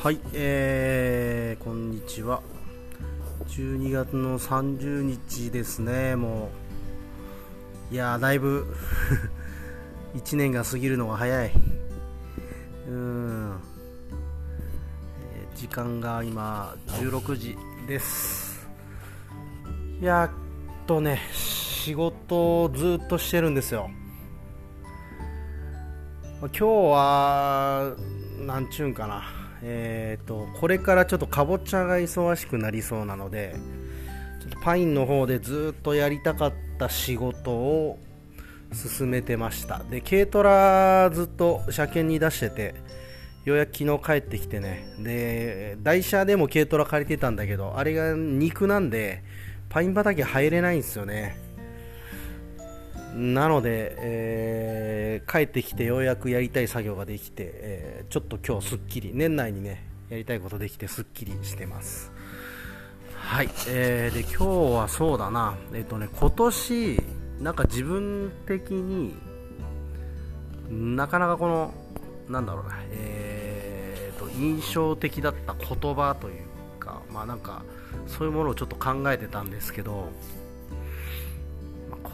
はい、えー、こんにちは。12月の30日ですね、もう。いや、だいぶ 1年が過ぎるのが早い。うん、時間が今、16時です。やっとね、仕事をずっとしてるんですよ。今日は、なんちゅうんかな、えー、とこれからちょっとかぼちゃが忙しくなりそうなので、ちょっとパインの方でずっとやりたかった仕事を進めてました。で、軽トラずっと車検に出してて、ようやく昨日帰ってきてね、で、台車でも軽トラ借りてたんだけど、あれが肉なんで、パイン畑入れないんですよね。なので、えー帰ってきてようやくやりたい作業ができて、えーちょっと今日すっきり年内にねやりたいことできてすっきりしてます。はい、えーで今日はそうだな。えっ、とね今年なんか自分的になかなかこのなんだろうなえーと印象的だった言葉というかまあなんかそういうものをちょっと考えてたんですけど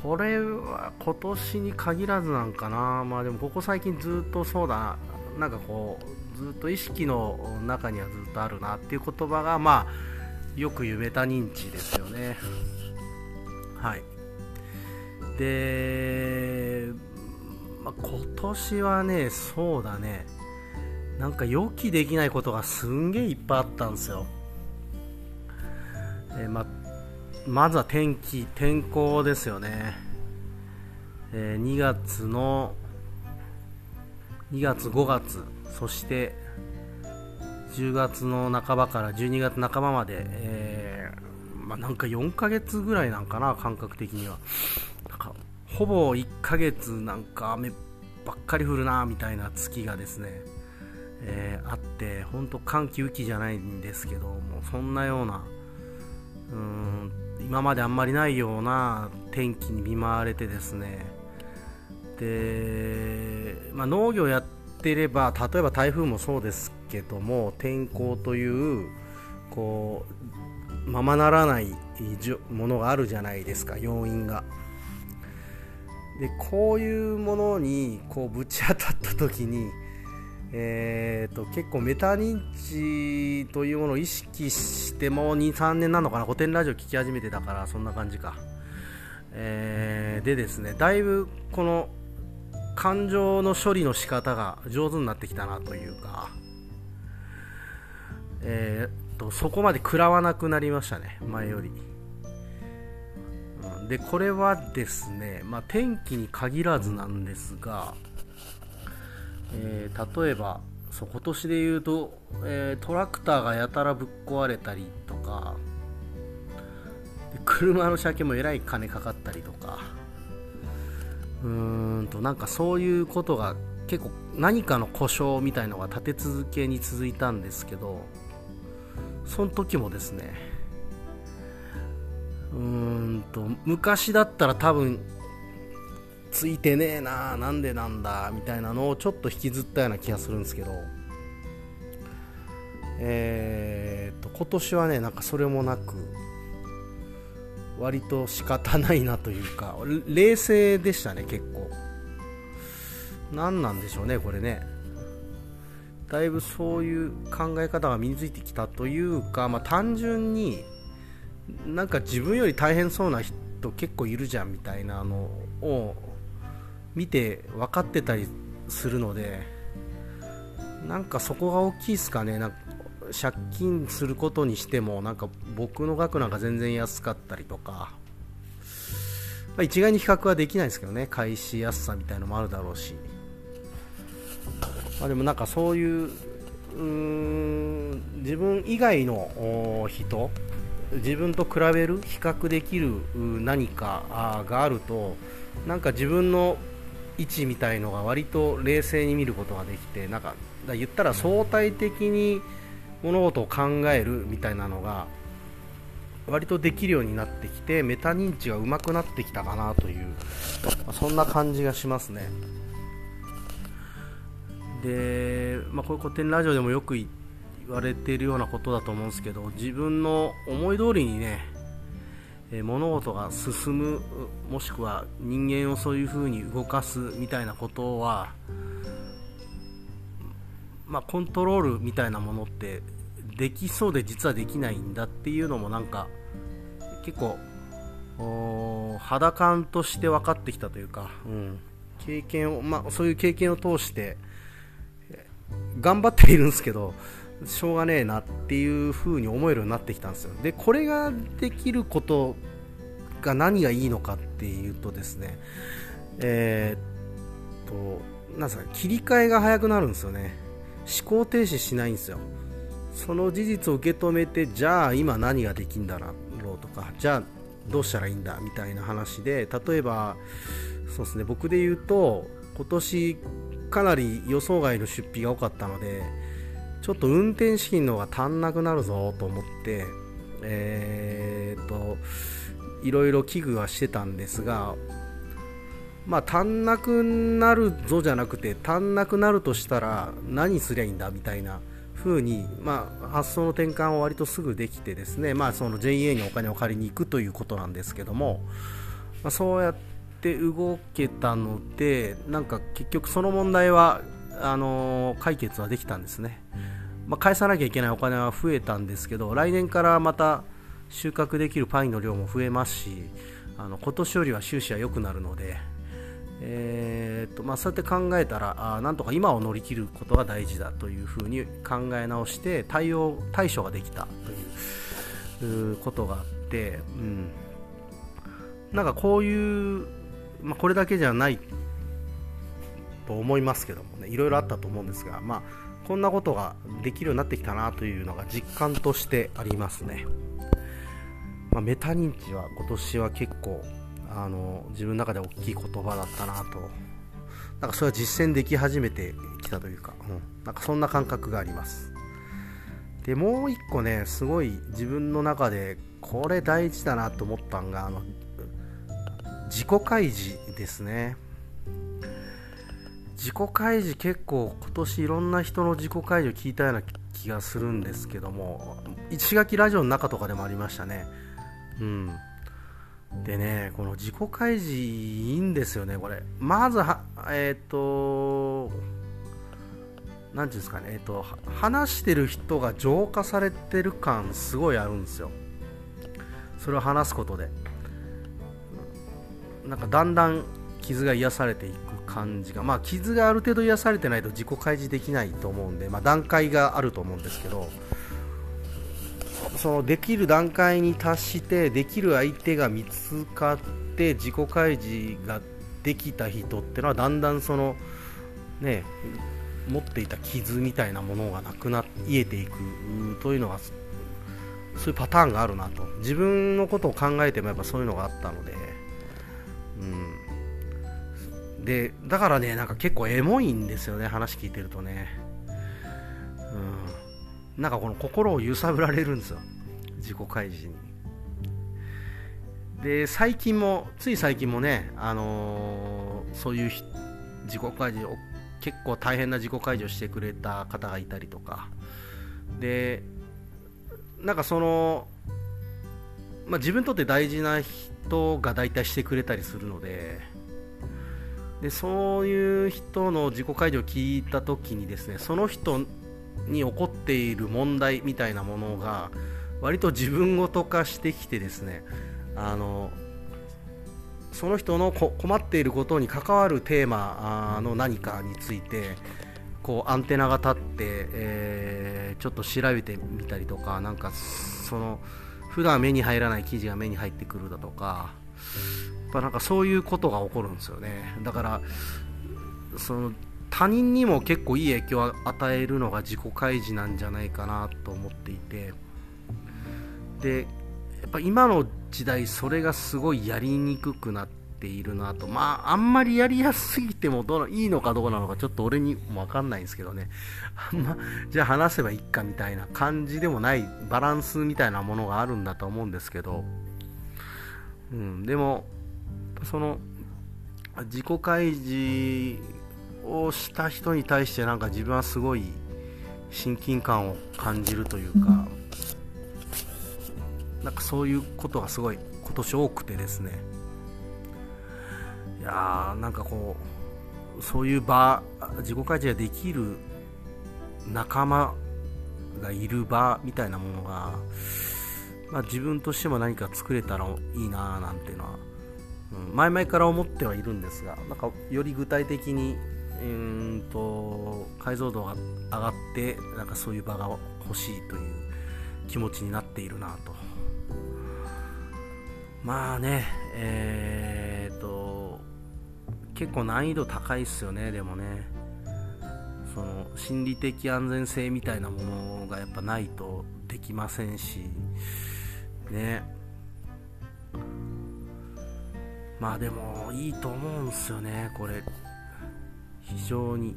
これは今年に限らずなんかな、まあでもここ最近ずっとそうだな、んかこう、ずっと意識の中にはずっとあるなっていう言葉が、まあ、よく言うメタ認知ですよね。はい。で、まあ、今年はね、そうだね、なんか予期できないことがすんげえいっぱいあったんですよ。えーまあまずは天気、天候ですよね。えー2月の、2月、5月、そして10月の半ばから12月半ばまで、えーまあ、なんか4ヶ月ぐらいなんかな、感覚的には。なんかほぼ1ヶ月なんか雨ばっかり降るな、みたいな月がですね、えーあって、本当寒気雨季じゃないんですけど、もそんなような、うん今まであんまりないような天気に見舞われてですね。で、まあ、農業やってれば例えば台風もそうですけども天候というこうままならないものがあるじゃないですか要因が。でこういうものにこうぶち当たった時にえー、と結構メタ認知というものを意識しても23年なのかな？古典ラジオ聞き始めてたからそんな感じか、えーでですねだいぶこの感情の処理の仕方が上手になってきたなというか。えー、とそこまで食らわなくなりましたね前より。うんでこれはですね、まあ、天気に限らずなんですがえー例えばそう今年で言うと、えートラクターがやたらぶっ壊れたりとか車の車検もえらい金かかったりとか。うーんとなんかそういうことが結構何かの故障みたいのが立て続けに続いたんですけどその時もですねうーんと昔だったら多分ついてねえななんでなんだみたいなのをちょっと引きずったような気がするんですけど。えー、と今年はねなんかそれもなく割と仕方ないなというか冷静でしたね結構。何なんでしょうねこれね。だいぶそういう考え方が身についてきたというか、まあ、単純になんか自分より大変そうな人結構いるじゃんみたいなのを見て分かってたりするのでなんかそこが大きいですかね。なんか借金することにしてもなんか僕の額なんか全然安かったりとか、まあ、一概に比較はできないですけどね。返しやすさみたいのもあるだろうし、まあ、でもなんかそういううーん自分以外の人自分と比べる比較できる何かがあるとなんか自分の位置みたいのが割と冷静に見ることができてなんかだ言ったら相対的に物事を考えるみたいなのが割とできるようになってきてメタ認知が上手くなってきたかなという、まあそんな感じがしますね。で、まあ、こういう古典ラジオでもよく言われているようなことだと思うんですけど自分の思い通りにねえ物事が進むもしくは人間をそういう風に動かすみたいなことは、まあ、コントロールみたいなものってできそうで実はできないんだっていうのもなんか結構肌感として分かってきたというか、うん、経験を、まあ、そういう経験を通して頑張っているんですけどしょうがねえなっていう風に思えるようになってきたんですよ。でこれができることが何がいいのかっていうとですねえー、っとなんすか切り替えが早くなるんですよね。思考停止しないんですよ。その事実を受け止めてじゃあ今何ができんだろうとかじゃあどうしたらいいんだみたいな話で例えばそうですね僕で言うと今年かなり予想外の出費が多かったのでちょっと運転資金の方が足んなくなるぞと思って、え、っと、いろいろ危惧はしてたんですが、まあ、足んなくなるぞじゃなくて、足んなくなるとしたら何すりゃいいんだみたいな風に、まあ、発想の転換を割とすぐできてですね、まあ、その JA にお金を借りに行くということなんですけども、まあ、そうやって動けたので、なんか結局その問題はあの解決はできたんですね。まあ、返さなきゃいけないお金は増えたんですけど来年からまた収穫できるパインの量も増えますしあの今年よりは収支は良くなるので、えーとまあ、そうやって考えたらあなんとか今を乗り切ることが大事だというふうに考え直して対応対処ができたということがあって、うん、なんかこういう、まあ、これだけじゃないと思いますけどもねいろいろあったと思うんですが、まあこんなことができるようになってきたなというのが実感としてありますね、まあ、メタ認知は今年は結構あの自分の中で大きい言葉だったなと。なんかそれは実践でき始めてきたというか、うん、なんかそんな感覚があります。でもう一個ねすごい自分の中でこれ大事だなと思ったのがあの自己開示ですね。自己開示結構今年いろんな人の自己開示を聞いたような気がするんですけども石垣ラジオの中とかでもありましたね。うん。でねこの自己開示いいんですよねこれ。まずはえっ、ー、と何ていうんですかねえっ、ー、と話してる人が浄化されてる感すごいあるんですよ。それを話すことで。なんかだんだん傷が癒されていく感じが、まあ、傷がある程度癒されてないと自己開示できないと思うんで、まあ、段階があると思うんですけどそのできる段階に達してできる相手が見つかって自己開示ができた人っていうのはだんだんそのね持っていた傷みたいなものがなくなっ癒えていくというのがそういうパターンがあるなと。自分のことを考えてもやっぱそういうのがあったので、うん、でだからねなんか結構エモいんですよね話聞いてるとね。うん。なんかこの心を揺さぶられるんですよ。自己開示に。で最近もつい最近もねあのー、そういう自己開示を結構大変な自己開示をしてくれた方がいたりとか。でなんかその、まあ、自分にとって大事な人が大体してくれたりするのででそういう人の自己開示を聞いた時にですねその人に起こっている問題みたいなものが割と自分ごと化してきてですねあのその人の困っていることに関わるテーマの何かについてこうアンテナが立って、えー、ちょっと調べてみたりとかなんかその普段目に入らない記事が目に入ってくるだとかぱなんかそういうことが起こるんですよね。だからその他人にも結構いい影響を与えるのが自己開示なんじゃないかなと思っていて。でやっぱ今の時代それがすごいやりにくくなっているなと。まああんまりやりやすすぎてもどのいいのかどうなのかちょっと俺にも分かんないんですけどね。あんまじゃあ話せばいいかみたいな感じでもないバランスみたいなものがあるんだと思うんですけど。うん、でもその自己開示をした人に対してなんか自分はすごい親近感を感じるというかなんかそういうことがすごい今年多くてですね。いやーなんかこうそういう場自己開示ができる仲間がいる場みたいなものが、まあ、自分としても何か作れたらいいななんていうのは、うん、前々から思ってはいるんですがなんかより具体的にうんと解像度が上がってなんかそういう場が欲しいという気持ちになっているなと。まあねえー、っと結構難易度高いっすよねでもね。その心理的安全性みたいなものがやっぱないとできませんしね。まあでもいいと思うんですよねこれ。非常に。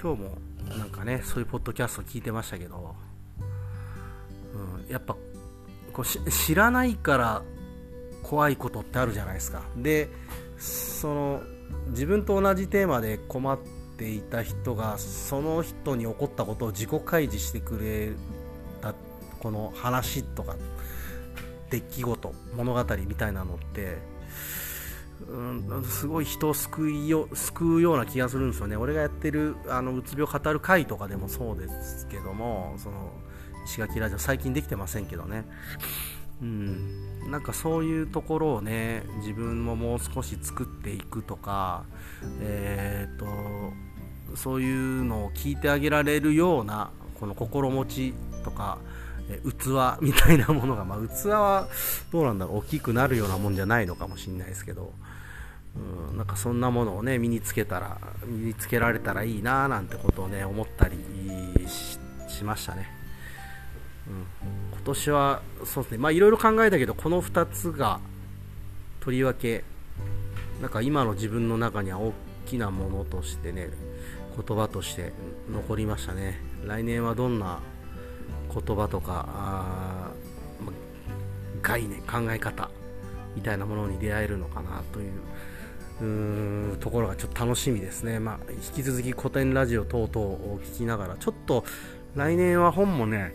今日もなんかねそういうポッドキャスト聞いてましたけど、うん、やっぱこう知らないから怖いことってあるじゃないですか。でその自分と同じテーマで困っていた人がその人に起こったことを自己開示してくれたこの話とか出来事物語みたいなのってうん、すごい人を救いよ救うような気がするんですよね、俺がやってるあのうつ病語る会とかでもそうですけども、その石垣ラジオ、最近できてませんけどね、うん、なんかそういうところをね、自分ももう少し作っていくとか、えーと、そういうのを聞いてあげられるような、この心持ちとか、器みたいなものが、まあ、器はどうなんだろう大きくなるようなもんじゃないのかもしれないですけど、うん、なんかそんなものをね身につけたら身につけられたらいいななんてことをね思ったりしましたね、うん、今年はそうですね。まあいろいろ考えたけどこの2つがとりわけなんか今の自分の中には大きなものとしてね言葉として残りましたね。来年はどんな言葉とかあ、概念考え方みたいなものに出会えるのかなといううところがちょっと楽しみですね、まあ、引き続き古典ラジオ等々を聞きながらちょっと来年は本もね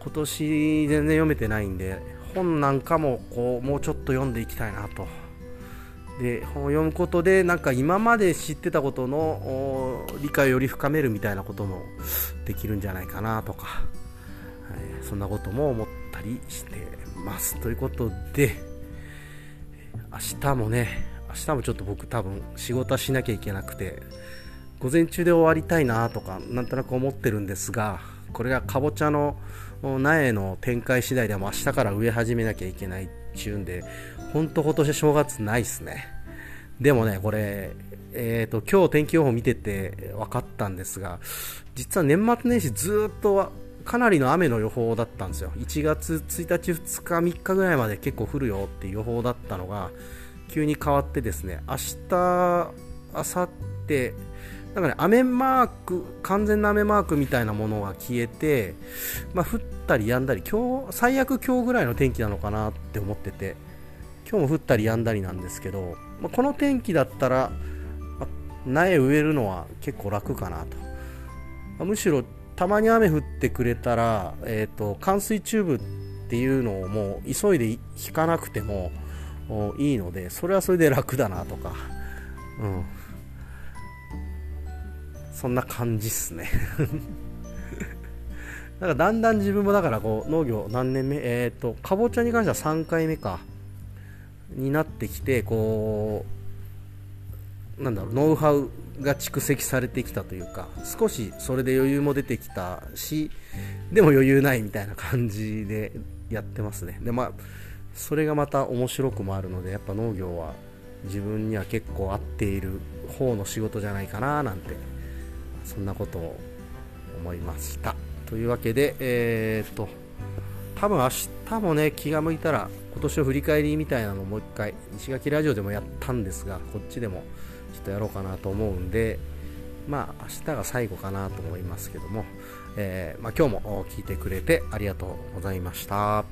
今年全然読めてないんで本なんかもこうもうちょっと読んでいきたいなと。で本を読むことでなんか今まで知ってたことの理解をより深めるみたいなこともできるんじゃないかなとか、そんなことも思ったりしてます。ということで明日もね明日もちょっと僕多分仕事はしなきゃいけなくて午前中で終わりたいなとかなんとなく思ってるんですがこれがかぼちゃの苗の展開次第でも明日から植え始めなきゃいけないっちゅうんで本当今年正月ないっすね。でもねこれえーと、今日天気予報見てて分かったんですが実は年末年始ずっとかなりの雨の予報だったんですよ。1月1日2日3日ぐらいまで結構降るよっていう予報だったのが急に変わってですね明日明後日なんかね雨マーク完全な雨マークみたいなものが消えて、まあ、降ったりやんだり今日最悪今日ぐらいの天気なのかなって思ってて今日も降ったりやんだりなんですけど、まあ、この天気だったら、まあ、苗植えるのは結構楽かなと、まあ、むしろたまに雨降ってくれたら、えーと、冠水チューブっていうのをもう急いで引かなくてもいいのでそれはそれで楽だなとか、うん、そんな感じっすね。だからだんだん自分もだからこう農業何年目えっ、ー、とかぼちゃに関しては3回目か。になってきてこうなんだろうノウハウが蓄積されてきたというか少しそれで余裕も出てきたしでも余裕ないみたいな感じでやってますね。でまあそれがまた面白くもあるのでやっぱ農業は自分には結構合っている方の仕事じゃないかななんてそんなことを思いました。というわけでえー、っと多分明日もね気が向いたら今年の振り返りみたいなのをもう一回石垣ラジオでもやったんですがこっちでもちょっとやろうかなと思うんでまあ明日が最後かなと思いますけども、えー、まあ、今日も聞いてくれてありがとうございました。